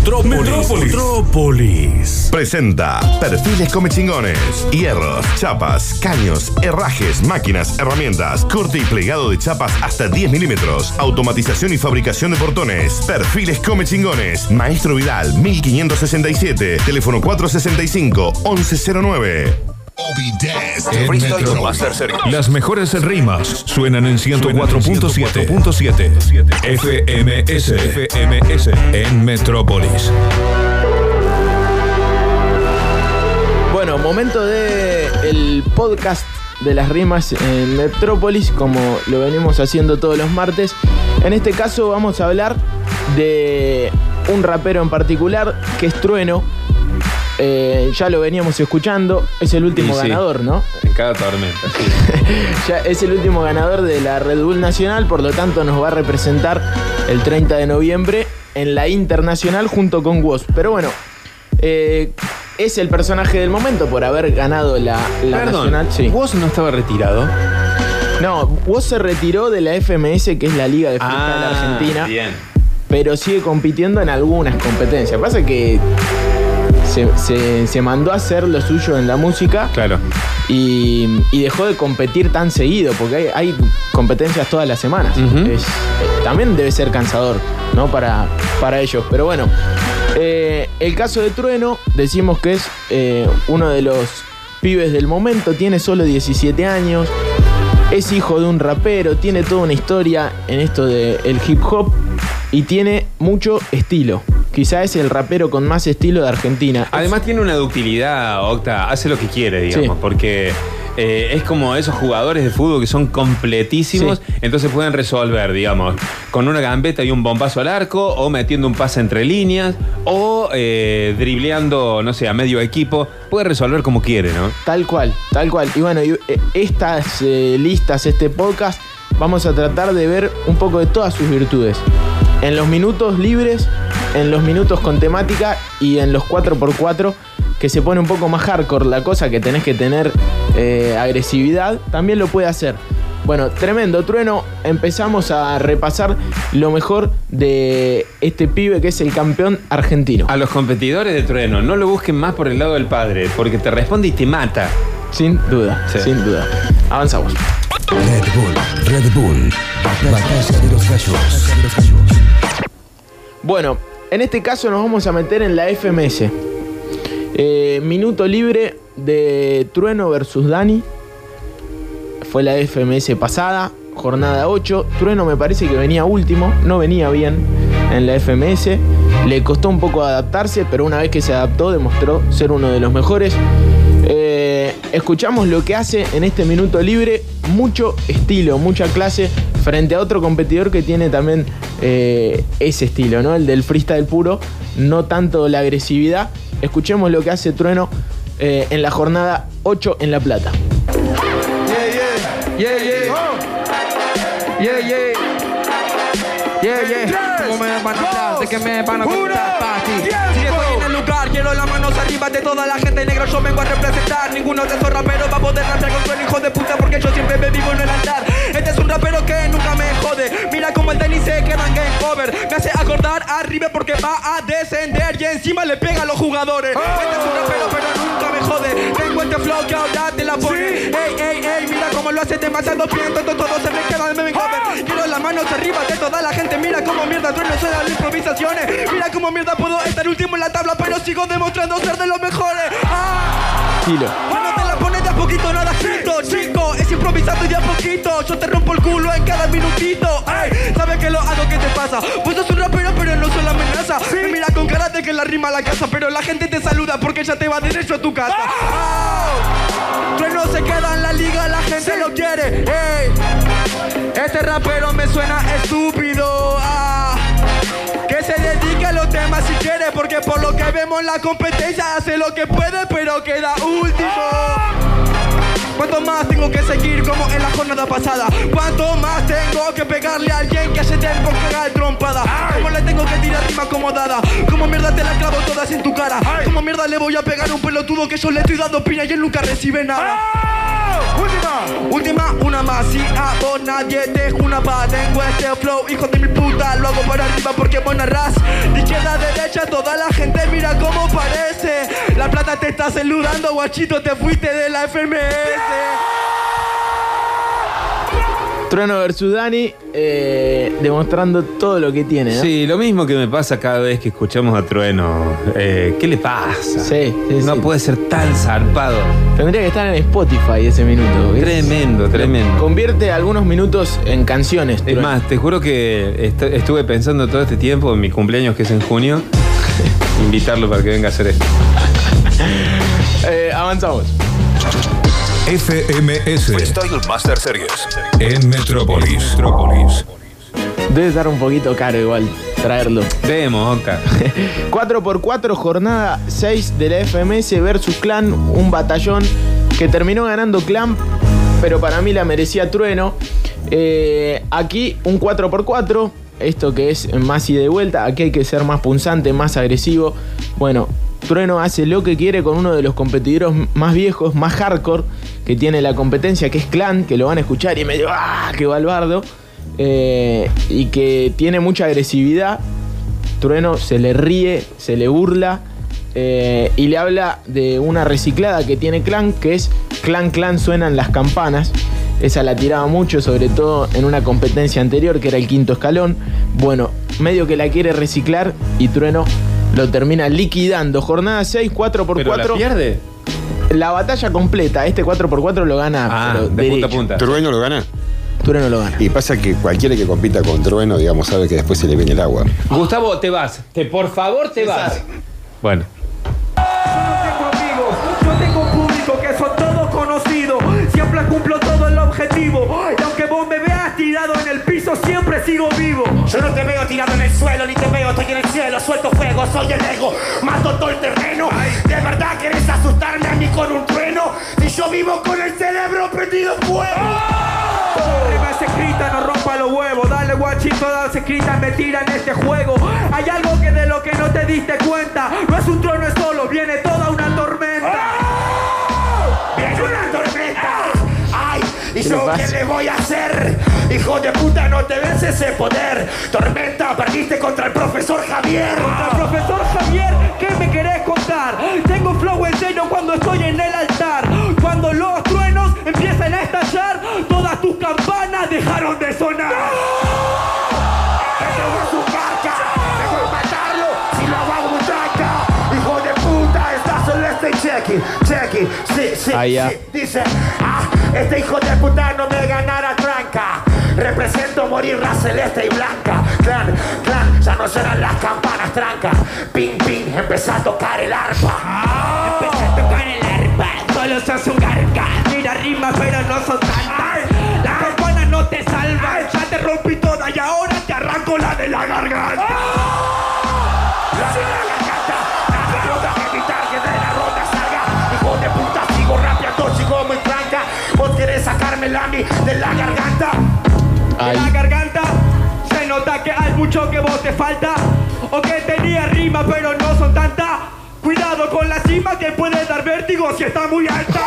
Metrópolis. Metrópolis. Presenta Perfiles Come Chingones. Hierros, chapas, caños, herrajes, máquinas, herramientas, corte y plegado de chapas hasta 10 milímetros. Automatización y fabricación de portones. Perfiles Come Chingones. Maestro Vidal, 1567. Teléfono 465-1109. Las mejores rimas suenan en 104.7 FMS FMS en Metrópolis. Bueno, momento de el podcast de las rimas en Metrópolis, como lo venimos haciendo todos los martes. En este caso vamos a hablar de un rapero en particular que es Trueno. Eh, ya lo veníamos escuchando, es el último sí. ganador, ¿no? En cada tormenta. Ya es el último ganador de la Red Bull Nacional, por lo tanto nos va a representar el 30 de noviembre en la Internacional junto con Woz. Pero bueno, eh, es el personaje del momento por haber ganado la, la Perdón, Nacional. Sí. ¿vos no estaba retirado? No, Woz se retiró de la FMS, que es la Liga de Freestyle Argentina, Ah, bien. pero sigue compitiendo en algunas competencias. Pasa que se, se- se mandó a hacer lo suyo en la música Claro. y, y dejó de competir tan seguido, porque hay, hay competencias todas las semanas. Es- eh, también debe ser cansador, ¿no? Para, para ellos. Pero bueno, eh, el caso de Trueno, decimos que es eh, uno de los pibes del momento, tiene solo 17 años, es hijo de un rapero, tiene toda una historia en esto del hip hop y tiene mucho estilo. Quizá es el rapero con más estilo de Argentina. Además tiene una ductilidad, Octa, hace lo que quiere, digamos, Sí. porque eh, es como esos jugadores de fútbol que son completísimos, Sí. entonces pueden resolver, digamos, con una gambeta y un bombazo al arco, o metiendo un pase entre líneas, o eh, dribleando, no sé, a medio equipo, puede resolver como quiere, ¿no? Tal cual, tal cual. Y bueno, y, eh, estas eh, listas, este podcast, vamos a tratar de ver un poco de todas sus virtudes. En los minutos libres, en los minutos con temática y en los 4x4, que se pone un poco más hardcore la cosa, que tenés que tener eh, agresividad, también lo puede hacer. Bueno, tremendo trueno. Empezamos a repasar lo mejor de este pibe que es el campeón argentino. A los competidores de trueno, no lo busquen más por el lado del padre, porque te responde y te mata. Sin duda, Sí. sin duda. Avanzamos. Red Bull, Red Bull, Batalla de los Gallos. Bueno, en este caso nos vamos a meter en la FMS. Eh, minuto libre de Trueno versus Dani. Fue la FMS pasada, jornada 8. Trueno me parece que venía último, no venía bien en la FMS. Le costó un poco adaptarse, pero una vez que se adaptó demostró ser uno de los mejores. Escuchamos lo que hace en este minuto libre, mucho estilo, mucha clase, frente a otro competidor que tiene también eh, ese estilo, ¿no? El del freestyle puro, no tanto la agresividad. Escuchemos lo que hace Trueno eh, en la jornada 8 en La Plata. Yeah, yeah. Yeah, yeah. Yeah, yeah. ¿Cómo me quiero las manos arriba de toda la gente negra. Yo vengo a representar. Ninguno de esos raperos va a poder rapear con el hijo de puta porque yo siempre me vivo en el altar. Este es un rapero que nunca me jode. Mira como el Denny se queda en game over. Me hace acordar arriba porque va a descender y encima le pega a los jugadores. Este lo hace demasiado bien. Todo, todo se me queda en game over. Quiero las manos arriba de toda la gente. Mira cómo mierda trueno suena las improvisaciones. Mira cómo mierda puedo estar último en la tabla, pero sigo demostrando ser de los mejores. ¡Ah! Bueno, te la pones de a poquito, nada escrito, chico. Es improvisando de a poquito. Yo te rompo el culo en cada minutito. Ey, ¿sabes que lo hago? ¿Qué te pasa? Pues sos un rapero, pero no soy la amenaza. Me mira con cara de que la rima a la casa, pero la gente te saluda porque ya te va derecho a tu casa. ¡Ah! Trueno se queda quiere. Este rapero me suena estúpido. Ah. Que se dedique a los temas si quiere, porque por lo que vemos la competencia hace lo que puede, pero queda último. ¿Cuánto más tengo que seguir como en la jornada pasada? ¿Cuánto más tengo que pegarle a alguien que hace tiempo que haga trompada? ¿Cómo le tengo que tirar rima acomodada? ¿Cómo mierda te la clavo todas en tu cara? ¿Cómo mierda le voy a pegar a un pelotudo que yo le estoy dando piña y él nunca recibe nada? Última, última, una más. Si a vos nadie te una pa. Tengo este flow, hijo de mi puta. Lo hago para arriba porque vos narrás. De izquierda a derecha toda la gente mira cómo parece. La plata te está saludando, guachito, te fuiste de la FMS. Trueno versus Dani, eh, demostrando todo lo que tiene, ¿no? Sí, lo mismo que me pasa cada vez que escuchamos a Trueno. Eh, ¿Qué le pasa? Sí, sí, no sí. puede ser tan zarpado. Tendría que estar en Spotify ese minuto. ¿ves? Tremendo, tremendo. Convierte algunos minutos en canciones. Es Trueno. más, te juro que est- estuve pensando todo este tiempo, en mi cumpleaños que es en junio, invitarlo para que venga a hacer esto. Eh, avanzamos. FMS Freestyle Master Series. en Metrópolis. Metrópolis. Debe estar un poquito caro igual traerlo. Vemos, Oca. 4x4, jornada 6 de la FMS versus Clan, un batallón que terminó ganando Clan, pero para mí la merecía Trueno. Eh, aquí un 4x4, esto que es más ida y vuelta, aquí hay que ser más punzante, más agresivo. Bueno, Trueno hace lo que quiere con uno de los competidores más viejos, más hardcore que tiene la competencia, que es Clan, que lo van a escuchar y medio, ¡ah! ¡Qué balbardo! Eh, y que tiene mucha agresividad. Trueno se le ríe, se le burla eh, y le habla de una reciclada que tiene Clan, que es Clan Clan suenan las campanas. Esa la tiraba mucho, sobre todo en una competencia anterior que era el quinto escalón. Bueno, medio que la quiere reciclar y Trueno lo termina liquidando. Jornada 6, 4x4. ¿Pero la pierde? La batalla completa, este 4x4 lo gana Ah, pero de punta a punta. Trueno lo gana. Trueno lo gana. Y pasa que cualquiera que compita con Trueno, digamos, sabe que después se le viene el agua. Gustavo, te vas. Te, por favor, te vas. Bueno. tengo amigos, yo tengo un público que son todos conocidos. Siempre cumplo todo el objetivo. Y aunque vos me veas tirado en el piso, siempre sigo vivo. Yo no te veo tirado en el suelo, ni te veo, estoy en el cielo, suelto fuego, soy el ego, mato todo el terreno. ¿De verdad querés asustarme a mí con un trueno? Y yo vivo con el cerebro prendido en fuego. Rimas escritas, no rompa los huevos. Dale guachito, las escritas me tiran este juego. Hay algo que de lo que no te diste cuenta. No es un trono, es solo, viene toda una ¿y ¿Qué yo qué le voy a hacer? Hijo de puta, no te ves ese poder. Tormenta, perdiste contra el profesor Javier. Al profesor Javier, ¿qué me querés contar? Tengo flow en cuando estoy en el altar. Cuando los truenos empiezan a estallar, todas tus campanas dejaron de sonar. Checky, checky. Sí, sí, sí. Dice, ah, este hijo de puta no me ganará tranca. Represento morir la celeste y blanca. Clan, clan, ya no serán las campanas tranca. Ping, ping, empezá a tocar el arpa. Empecé a tocar el arpa, solo sos un garga. Mira rimas, pero no son tantas. Las campanas no te salvan, ya te rompí toda y ahora te arranco la de la garganta. Falta. O que tenía rima, pero no son tantas. Cuidado con la cima que puede dar vértigo si está muy alta.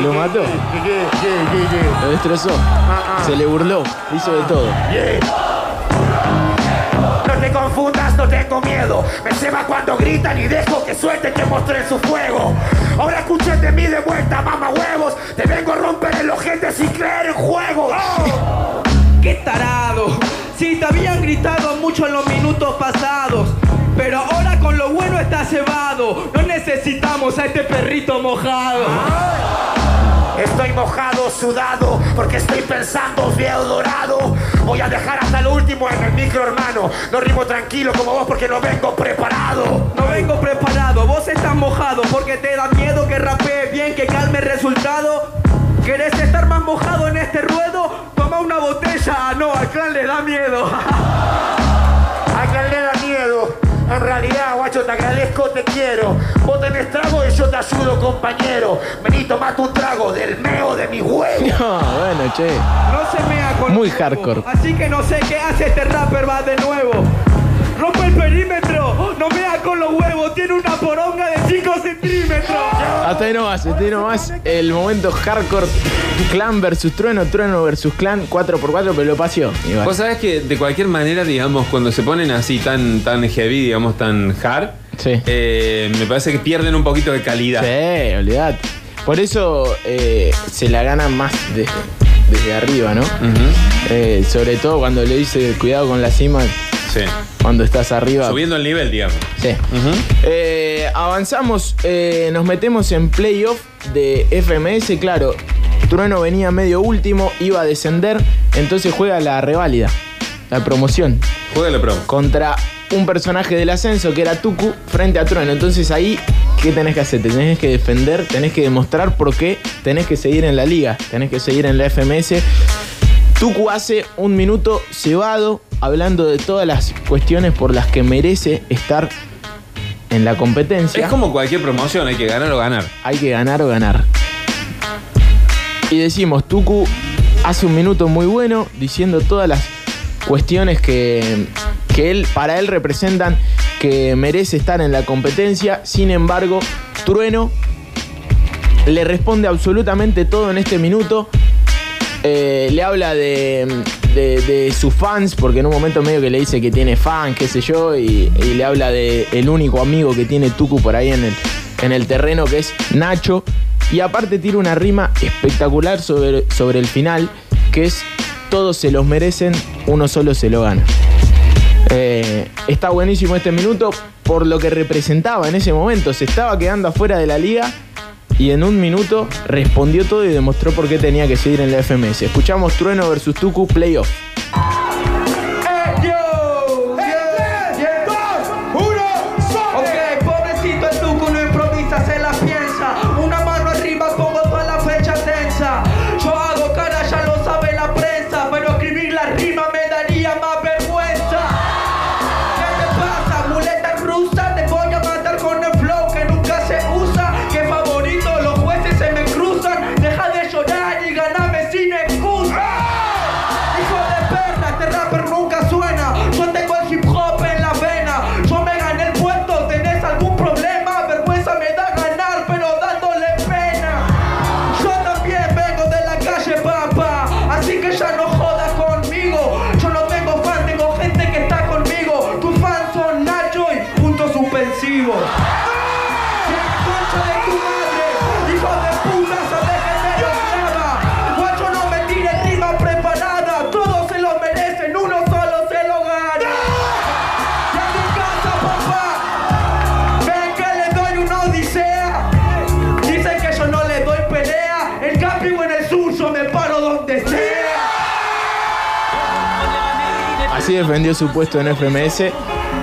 ¿Lo mató? Lo destrozó. Se le burló. Hizo de todo. No te confundas, no tengo miedo. Me ceba cuando gritan y dejo que suelten que mostren su fuego. Ahora escuchen de mí de vuelta, mama huevos. Te vengo a romper el ojete sin creer en juegos. ¡Qué tarado! Sí, te habían gritado mucho en los minutos pasados. Pero ahora con lo bueno está cebado. No necesitamos a este perrito mojado. Estoy mojado, sudado, porque estoy pensando viejo dorado. Voy a dejar hasta el último en el micro, hermano. No rimo tranquilo como vos porque no vengo preparado. No vengo preparado, vos estás mojado porque te da miedo que rapee bien, que calme el resultado. ¿Querés estar más mojado en este ruedo? Toma una botella. Ah, No, al clan le da miedo. A quien le da miedo. En realidad, guacho, te agradezco, te quiero. Vos tenés trago y yo te ayudo, compañero. Vení, tomate un trago del meo de mi huevo. No, bueno, che. No se mea con Muy hardcore. Así que no sé qué hace este rapper, va de nuevo. Rompe el perímetro, no mea con los huevos, tiene una poronga de 5 centímetros. Hasta ahí nomás, hasta ahí nomás. El momento hardcore. Clan versus Trueno, Trueno versus Clan, 4x4, pero lo paseó. igual. Vos sabés que de cualquier manera, digamos, cuando se ponen así tan, tan heavy, digamos, tan hard, Sí. eh, me parece que pierden un poquito de calidad. Sí, olvidate. Por eso eh, se la ganan más desde, desde arriba, ¿no? Eh, sobre todo cuando le dice cuidado con la cima, Sí. Cuando estás arriba. Subiendo el nivel, digamos. Sí. Eh, avanzamos, eh, nos metemos en playoff de FMS, claro. Trueno venía medio último, iba a descender, entonces juega la reválida, la promoción, Juega la promo. contra un personaje del ascenso que era Tuku frente a Trueno. Entonces ahí, ¿qué tenés que hacer? Te tenés que defender, tenés que demostrar por qué tenés que seguir en la liga, tenés que seguir en la FMS. Tuku hace un minuto cebado hablando de todas las cuestiones por las que merece estar en la competencia. Es como cualquier promoción, hay que ganar o ganar. Hay que ganar o ganar. Y decimos, Tuku hace un minuto muy bueno diciendo todas las cuestiones que, que él, para él representan que merece estar en la competencia. Sin embargo, Trueno le responde absolutamente todo en este minuto. Eh, le habla de, de- sus fans, porque en un momento medio que le dice que tiene fans, qué sé yo, y, le habla de el único amigo que tiene Tuku por ahí en el, en el terreno, que es Nacho. Y aparte tira una rima espectacular sobre, sobre el final, que es todos se los merecen, uno solo se lo gana. Eh, está buenísimo este minuto por lo que representaba en ese momento. Se estaba quedando afuera de la liga y en un minuto respondió todo y demostró por qué tenía que seguir en la FMS. Escuchamos Trueno versus Tuku Playoff. Así defendió su puesto en FMS.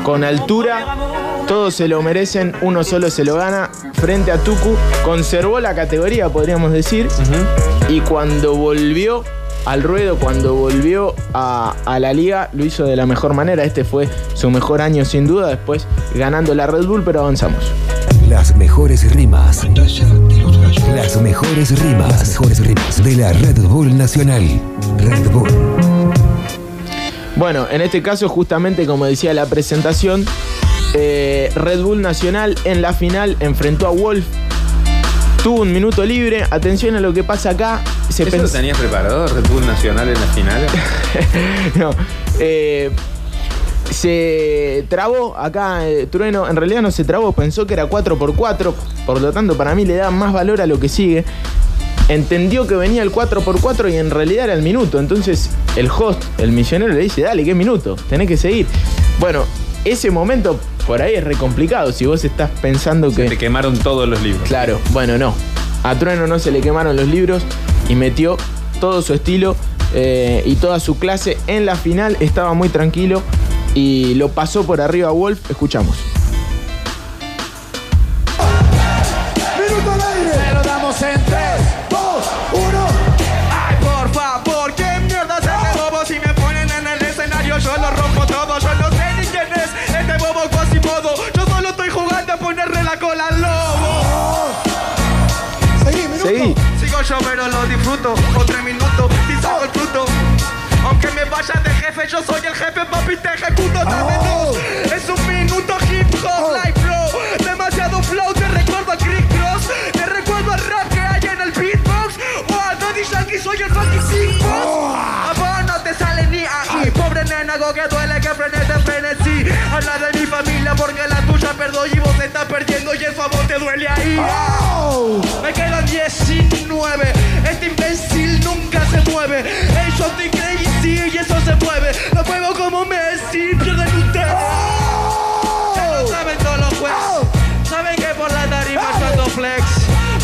Con altura, todos se lo merecen, uno solo se lo gana. Frente a Tuku, conservó la categoría, podríamos decir. Y cuando volvió al ruedo, cuando volvió a, a la liga, lo hizo de la mejor manera. Este fue su mejor año sin duda, después ganando la Red Bull, pero avanzamos. Las mejores rimas. Las mejores rimas. Las mejores rimas de la Red Bull Nacional. Red Bull. Bueno, en este caso, justamente como decía la presentación, eh, Red Bull Nacional en la final enfrentó a Wolf. Tuvo un minuto libre. Atención a lo que pasa acá. Se ¿Eso lo tenías preparado, Red Bull Nacional en las finales? no. Eh, se trabó acá eh, Trueno, en realidad no se trabó, pensó que era 4x4, por lo tanto para mí le da más valor a lo que sigue. Entendió que venía el 4x4 y en realidad era el minuto, entonces el host, el misionero le dice, dale, ¿qué minuto? Tenés que seguir. Bueno, ese momento por ahí es re complicado, si vos estás pensando que... Te quemaron todos los libros. Claro, bueno, no. A Trueno no se le quemaron los libros y metió todo su estilo eh, y toda su clase en la final. Estaba muy tranquilo y lo pasó por arriba a Wolf. Escuchamos. pero lo disfruto. Otro minuto y saco el fruto. Aunque me vayas de jefe, yo soy el jefe, papi, te ejecuto. Dame oh. dos. Es un minuto hip hop, ah. life flow. Demasiado flow, te recuerdo a Crick Cross. Te recuerdo al rap que hay en el beatbox. O a Daddy soy el fucking Big Boss. Ah. A vos no te sale ni ahí. Pobre nena, que duele que frenes de frenesí. Habla de mi familia porque la tuya perdón y vos te estás perdiendo y eso a vos te duele ahí. Me quedan 19. Este imbécil nunca se mueve. Hey, yo estoy crazy y eso se mueve. Lo muevo como Messi. Pierden ustedes. Ya lo saben todos los jueces. Saben que por la tarima yo ando flex.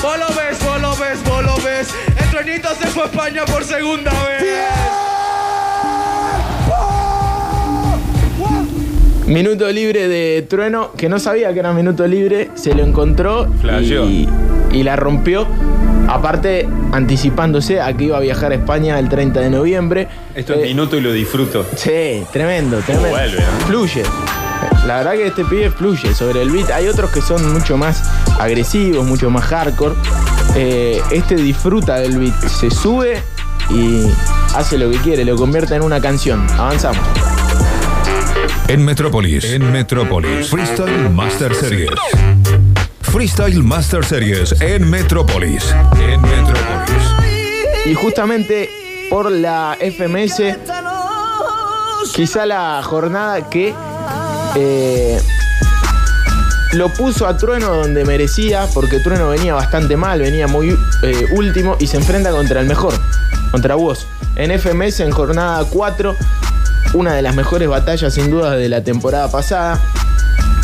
Vos lo ves, vos lo ves, vos lo ves. El truenito se fue a España por segunda vez. Minuto libre de Trueno, que no sabía que era minuto libre, se lo encontró y, y la rompió. Aparte, anticipándose a que iba a viajar a España el 30 de noviembre. Esto Eh, es minuto y lo disfruto. Sí, tremendo, tremendo. vuelve, ¿no? Fluye. La verdad que este pibe fluye sobre el beat. Hay otros que son mucho más agresivos, mucho más hardcore. Eh, este disfruta del beat. Se sube y hace lo que quiere, lo convierte en una canción. Avanzamos. En Metrópolis. En Metrópolis. Freestyle Master Series. Freestyle Master Series en Metrópolis. En Metrópolis. Y justamente por la FMS, quizá la jornada que eh, lo puso a Trueno donde merecía, porque Trueno venía bastante mal, venía muy eh, último y se enfrenta contra el mejor, contra vos. En FMS, en jornada 4, una de las mejores batallas sin duda de la temporada pasada.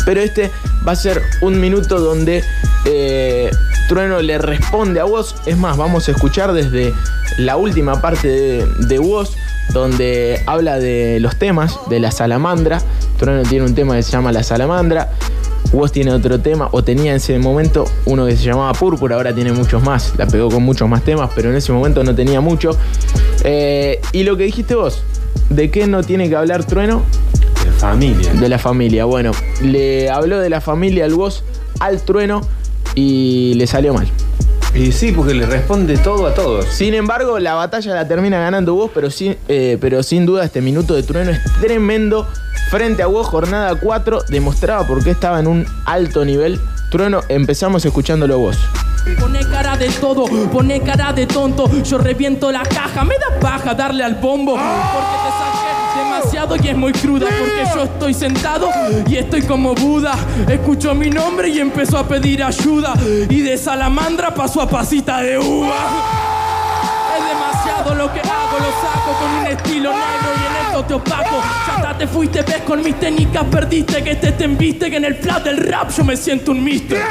Pero este va a ser un minuto donde eh, Trueno le responde a vos. Es más, vamos a escuchar desde la última parte de, de Woz, donde habla de los temas, de la salamandra. Trueno tiene un tema que se llama La salamandra. Woz tiene otro tema, o tenía en ese momento uno que se llamaba Púrpura, ahora tiene muchos más. La pegó con muchos más temas, pero en ese momento no tenía mucho. Eh, y lo que dijiste vos, ¿de qué no tiene que hablar Trueno? De familia. De la familia, bueno, le habló de la familia al voz al trueno y le salió mal. Y sí, porque le responde todo a todos. Sin embargo, la batalla la termina ganando vos, pero sin, eh, pero sin duda este minuto de trueno es tremendo. Frente a vos, jornada 4, demostraba por qué estaba en un alto nivel. Trueno, empezamos escuchándolo vos. Pone cara de todo, pone cara de tonto. Yo reviento la caja, me da paja darle al bombo. Porque te demasiado y es muy cruda. Porque yo estoy sentado y estoy como Buda. Escuchó mi nombre y empezó a pedir ayuda. Y de salamandra pasó a pasita de uva. Es demasiado lo que hago, lo saco con un estilo negro y en esto te opaco. Ya hasta te fuiste, ves con mis técnicas perdiste. Que este te embiste, que en el flat del rap yo me siento un mister.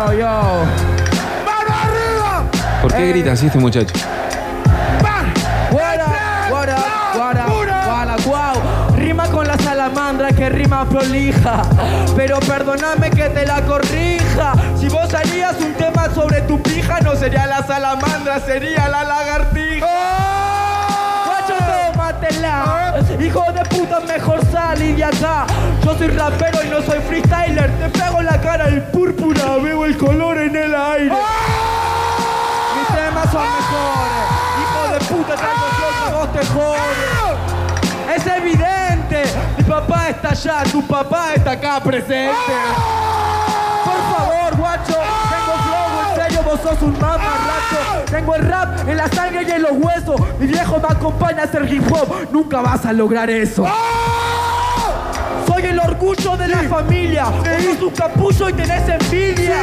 Yo, yo, yo. ¿Por qué grita así este muchacho? Que rima prolija. Pero perdóname que te la corrija. Si vos harías un tema sobre tu pija, no sería la salamandra, sería la lagartija. Hijo de puta, mejor salí de acá. Yo soy rapero y no soy freestyler. Te pego en la cara el púrpura, veo el color en el aire. Mis temas son mejores. Hijo de puta, traigo yo que vos te jodes. Es evidente. Mi papá está allá, tu papá está acá presente. Vos sos un mamarracho. Tengo el rap en la sangre y en los huesos. Mi viejo me acompaña a hacer hip hop. Nunca vas a lograr eso. Soy el orgullo de la familia. Vos sos un capullo y tenés envidia.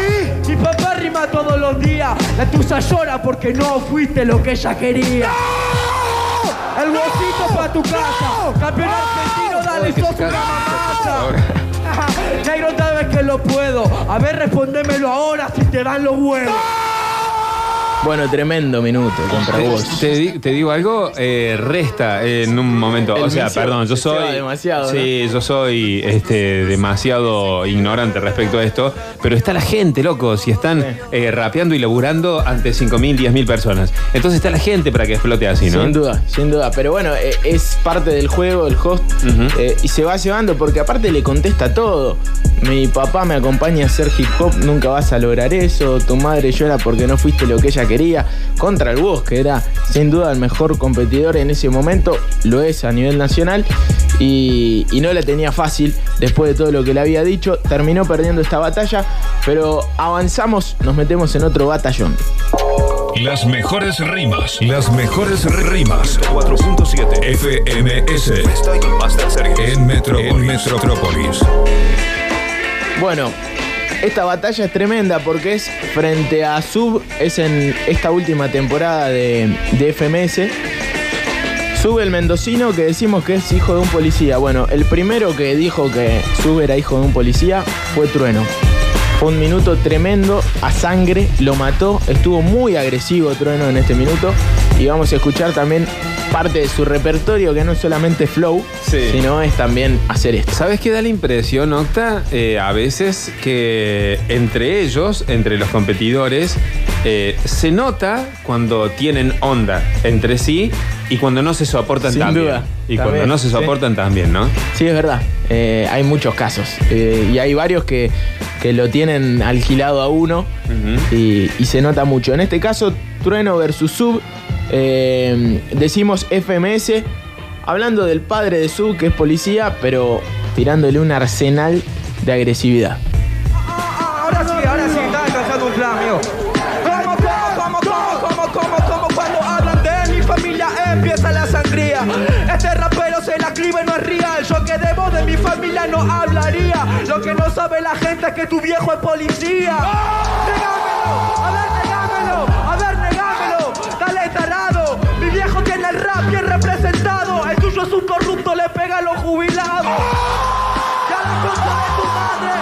Mi papá rima todos los días. La tuya llora porque no fuiste lo que ella quería. El huesito pa' tu casa. Campeón argentino, dale, sos una mamacha. Negro, sabes que lo puedo. A ver, respondémelo ahora si te dan los huevos. Bueno, tremendo minuto contra vos. Te, di- te digo algo, eh, resta en un momento. El o sea, vicio perdón, yo se va soy. demasiado, Sí, yo soy este, demasiado ignorante respecto a esto. Pero está la gente, loco. Si están eh, rapeando y laburando ante 5.000, 10.000 personas. Entonces está la gente para que explote así, ¿no? Sin duda, sin duda. Pero bueno, eh, es parte del juego, el host. Ujú. eh, y se va llevando porque aparte le contesta todo. Mi papá me acompaña a hacer hip hop, nunca vas a lograr eso. Tu madre llora porque no fuiste lo que ella quería. Contra el Boss, que era sin duda el mejor competidor en ese momento, lo es a nivel nacional. Y, y no la tenía fácil después de todo lo que le había dicho. Terminó perdiendo esta batalla, pero avanzamos, nos metemos en otro batallón. Las mejores rimas. Las mejores rimas. 4.7 FMS. En Metrópolis. En Metrópolis. Bueno, esta batalla es tremenda porque es frente a Sub, es en esta última temporada de, de FMS. Sub el mendocino que decimos que es hijo de un policía. Bueno, el primero que dijo que Sub era hijo de un policía fue Trueno. Fue un minuto tremendo, a sangre, lo mató, estuvo muy agresivo Trueno en este minuto. Y vamos a escuchar también parte de su repertorio, que no es solamente flow, Sí. sino es también hacer esto. ¿Sabes qué da la impresión, Octa? Eh, a veces que entre ellos, entre los competidores, eh, se nota cuando tienen onda entre sí y cuando no se soportan Sin tan duda. bien. Y cuando También, no se soportan tan bien, ¿no? Sí, es verdad. Eh, hay muchos casos. Eh, y hay varios que, que lo tienen alquilado a uno y, y se nota mucho. En este caso, Trueno versus Sub, eh, decimos FMS, hablando del padre de Sub, que es policía, pero tirándole un arsenal de agresividad. Ahora sí, ahora sí, está alcanzando un plan, amigo. Como, como, como, como, como cuando hablan de mi familia empieza la sangría. Este rapero se la escribe no es real. Yo que debo de mi familia no hablaría. Lo que no sabe la gente es que tu viejo es policía. Negámelo, a ver, negámelo. Tarado, mi viejo tiene el rap bien representado. El tuyo es un corrupto, le pega a los jubilados. Ya la concha de tu madre.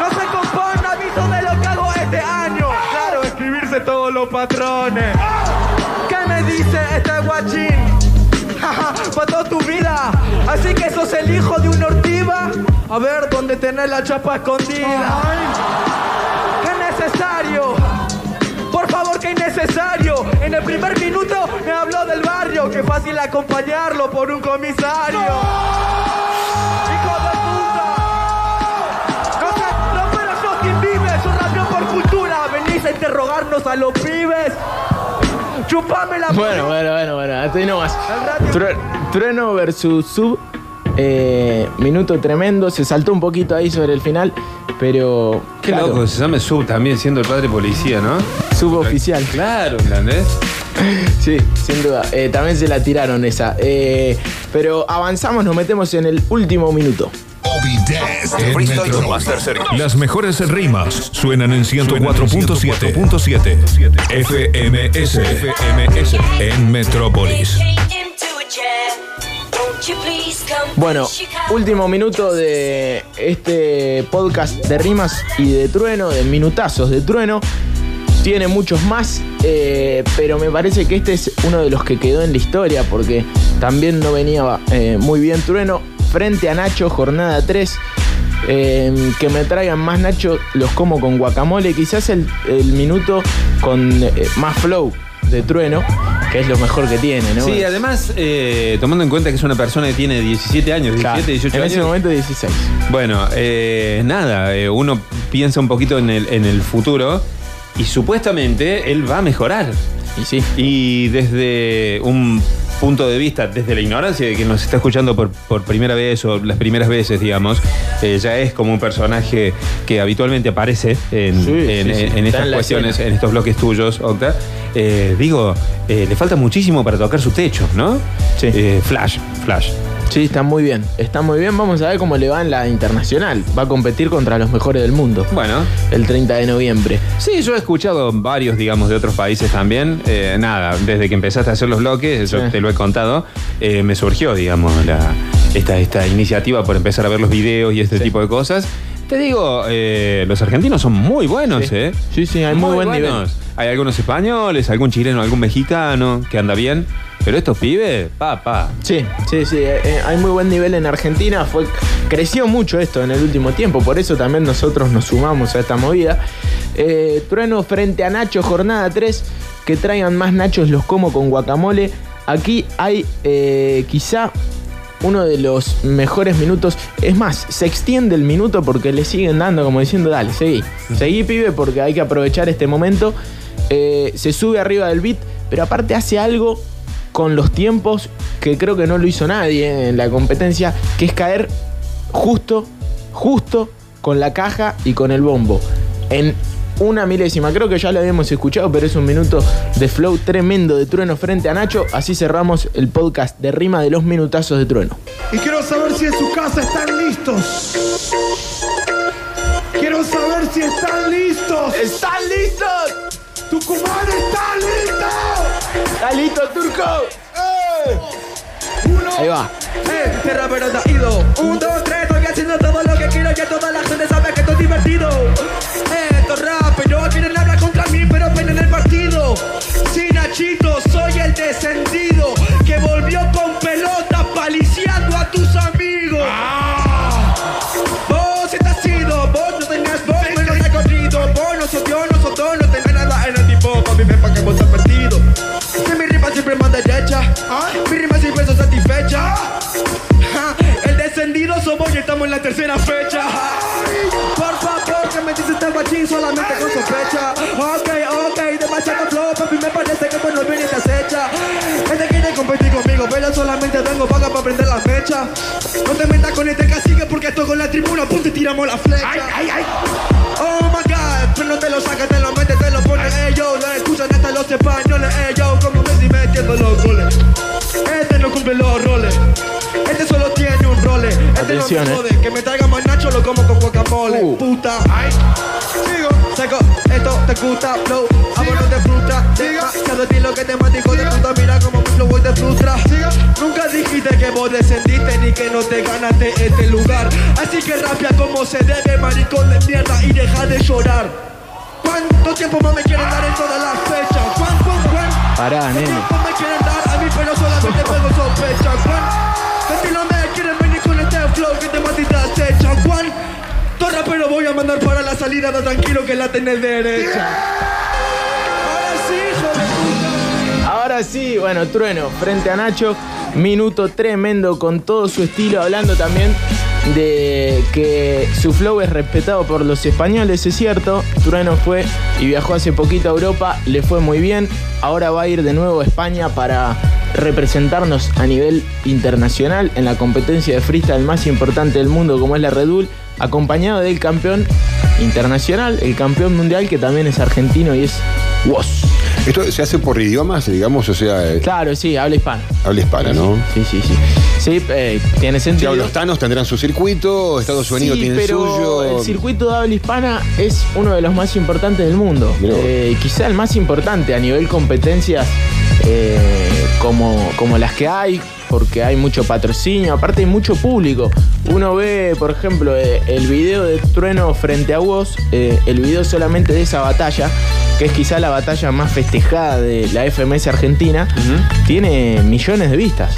No se compone aviso de lo que hago este año. Claro, escribirse todos los patrones. ¿Qué me dice este guachín? Para toda tu vida. Así que sos el hijo de un ortiva. A ver dónde tenés la chapa escondida. ¡Qué necesario! Innecesario. En el primer minuto me habló del barrio. Qué fácil acompañarlo por un comisario. ¡Hijo de puta! No sé, no, pero sos quien vive, por cultura. Venís a interrogarnos a los pibes. Chupame la Bueno, bueno, bueno, bueno, hasta ahí nomás. Trueno versus Sub, eh, minuto tremendo, se saltó un poquito ahí sobre el final, pero... Qué claro, loco, se llama Sub también siendo el padre policía, ¿no? Suboficial. Claro, ¿entendés? Sí, sin duda. Eh, también se la tiraron esa. Eh, pero avanzamos, nos metemos en el último minuto. En Metrópolis. Las mejores rimas suenan en 104.7 FMS. FMS. En Metrópolis. Bueno, último minuto de este podcast de rimas y de trueno, de minutazos de trueno. Tiene muchos más, eh, pero me parece que este es uno de los que quedó en la historia porque también no venía eh, muy bien trueno. Frente a Nacho, jornada 3. eh, que me traigan más Nacho, los como con guacamole. Quizás el, el minuto con más flow de trueno, que es lo mejor que tiene, ¿no? Sí, además, eh, tomando en cuenta que es una persona que tiene 17 años, 17, Claro, 18 en años. ese momento 16. Bueno, eh, nada, eh, uno piensa un poquito en el, en el futuro y supuestamente él va a mejorar. Y sí. Y desde un punto de vista, desde la ignorancia de que nos está escuchando por, por primera vez o las primeras veces, digamos, eh, ya es como un personaje que habitualmente aparece en, Sí, en- sí, sí. en Está estas cuestiones, escena. en estos bloques tuyos, Octa. Eh, digo, eh, le falta muchísimo para tocar su techo, ¿no? Sí. Flash, flash. Sí, está muy bien. Está muy bien. Vamos a ver cómo le va en la internacional. Va a competir contra los mejores del mundo. Bueno, El 30 de noviembre. Sí, yo he escuchado varios, digamos, de otros países también. Eh, nada, desde que empezaste a hacer los bloques, yo Sí. te lo he contado, eh, me surgió, digamos, la- esta, esta iniciativa por empezar a ver los videos y este Sí. tipo de cosas. Te digo, eh, los argentinos son muy buenos, Sí. ¿eh? Sí, sí, hay muy buen buenos. Hay algunos españoles, algún chileno, algún mexicano que anda bien. Pero estos pibes, pa, pa. Sí, sí, sí. eh, eh, hay muy buen nivel en Argentina. Fue, creció mucho esto en el último tiempo. Por eso también nosotros nos sumamos a esta movida. Eh, Trueno frente a Nacho, jornada 3. Que traigan más Nachos, los como con guacamole. Aquí hay eh, quizá uno de los mejores minutos. Es más, se extiende el minuto porque le siguen dando como diciendo, dale, seguí. Seguí, pibe, porque hay que aprovechar este momento. Eh, se sube arriba del beat, pero aparte hace algo con los tiempos que creo que no lo hizo nadie en la competencia, que es caer justo, justo con la caja y con el bombo. En una milésima. Creo que ya lo habíamos escuchado, pero es un minuto de flow tremendo de trueno frente a Nacho. Así cerramos el podcast de rima de los minutazos de trueno. Y quiero saber si en su casa están listos. Quiero saber si están listos. ¿Están listos? ¡Tucumán está listo! ¿Está listo, Turco? ¡Eh! Ahí va. Eh, rapero está ido. Un, dos, tres, estoy haciendo todo lo que quiero. Ya toda la gente sabe que esto es divertido. Eh, estos raperos quieren hablar contra mí, pero ven en el partido. Sí, Nachito, soy el descendido No te metas con este cacique porque esto con la tribuna, punto y tiramos la flecha. Oh my god, pero no te lo sacas, te lo metes, te lo pones, yo, lo escuchan hasta los españoles, yo, como Messi metiendo los goles. Este no cumple los roles, este solo tiene un role, este Atención, no me eh. jode, que me traiga más nacho, lo como con guacamole, puta. Ay, sigo, seco, esto te gusta, flow, a vos no te frustra, demasiado estilo que te mata, hijo de puta, mira como flow hoy te frustra. Nunca dijiste que vos descendiste ni que no te ganaste este lugar, así que rapia como se debe, maricón de mierda, y deja de llorar. ¿Cuánto tiempo más me quieren dar en todas las fechas? ¿Cuánto, cuánto Pará, nene. tiempo me quieren dar a mí, pero solamente juego sospecha? ¿Cuánto estilo me quieren venir con este flow que te te acecha? ¿Cuánto rapero voy a mandar para la salida? Da tranquilo que la tenés derecha. Ahora sí, bueno, Trueno frente a Nacho. Minuto tremendo con todo su estilo, hablando también de que su flow es respetado por los españoles, es cierto. Trueno fue y viajó hace poquito a Europa, le fue muy bien. Ahora va a ir de nuevo a España para representarnos a nivel internacional en la competencia de freestyle más importante del mundo, como es la Red Bull, acompañado del campeón internacional, el campeón mundial que también es argentino y es Woz. Esto se hace por idiomas, digamos, o sea, eh, Claro, sí, habla hispana. habla hispana, ¿no? Sí, sí, sí. Sí, eh, tiene sentido. los tanos tendrán su circuito, Estados Unidos Sí, tiene el pero suyo. el circuito de habla hispana es uno de los más importantes del mundo. Mirá vos. Eh, quizá el más importante a nivel competencias eh, como, como las que hay, porque hay mucho patrocinio, aparte hay mucho público. Uno ve, por ejemplo, eh, el video de Trueno frente a vos, eh, el video solamente de esa batalla, que es quizá la batalla más festejada de la FMS Argentina, tiene millones de vistas.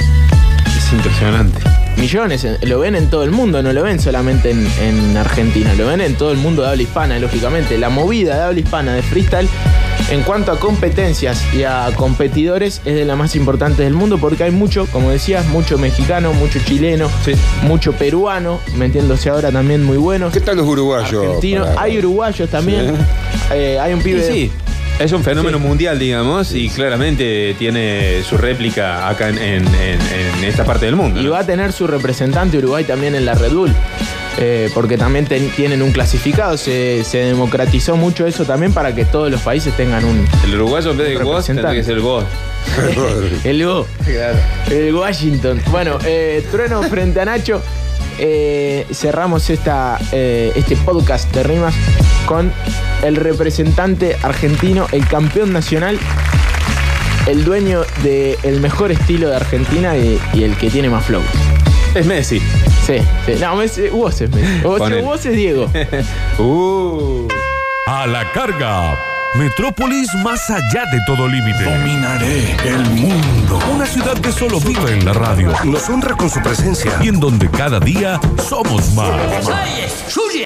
Es impresionante. Millones, lo ven en todo el mundo, no lo ven solamente en, en Argentina, lo ven en todo el mundo de habla hispana, lógicamente. La movida de habla hispana de freestyle, en cuanto a competencias y a competidores, es de las más importantes del mundo porque hay mucho, como decías, mucho mexicano, mucho chileno, mucho peruano, metiéndose ahora también muy buenos. ¿Qué tal los uruguayos? Para- hay uruguayos también. Eh, hay un pibe. De- sí, es un fenómeno Sí. mundial, digamos, y claramente tiene su réplica acá en, en- en- en esta parte del mundo. Y ¿no? va a tener su representante Uruguay también en la Red Bull. Eh, porque también ten- tienen un clasificado. Se, se democratizó mucho eso también para que todos los países tengan un. El uruguayo en vez de vos tendría que ser el vos. el Go. El Washington. Bueno, eh, Trueno frente a Nacho. Eh, cerramos esta, eh, este podcast de rimas con el representante argentino, el campeón nacional, el dueño del mejor estilo de Argentina y, y el que tiene más flow. Es Messi. Sí, sí. No, Messi- vos es Messi. Vos, Ponele. vos es Diego. Uh. A la carga. Metrópolis más allá de todo límite. Dominaré el mundo. Una ciudad que solo vive en la radio Nos honra con su presencia. y en donde cada día somos más.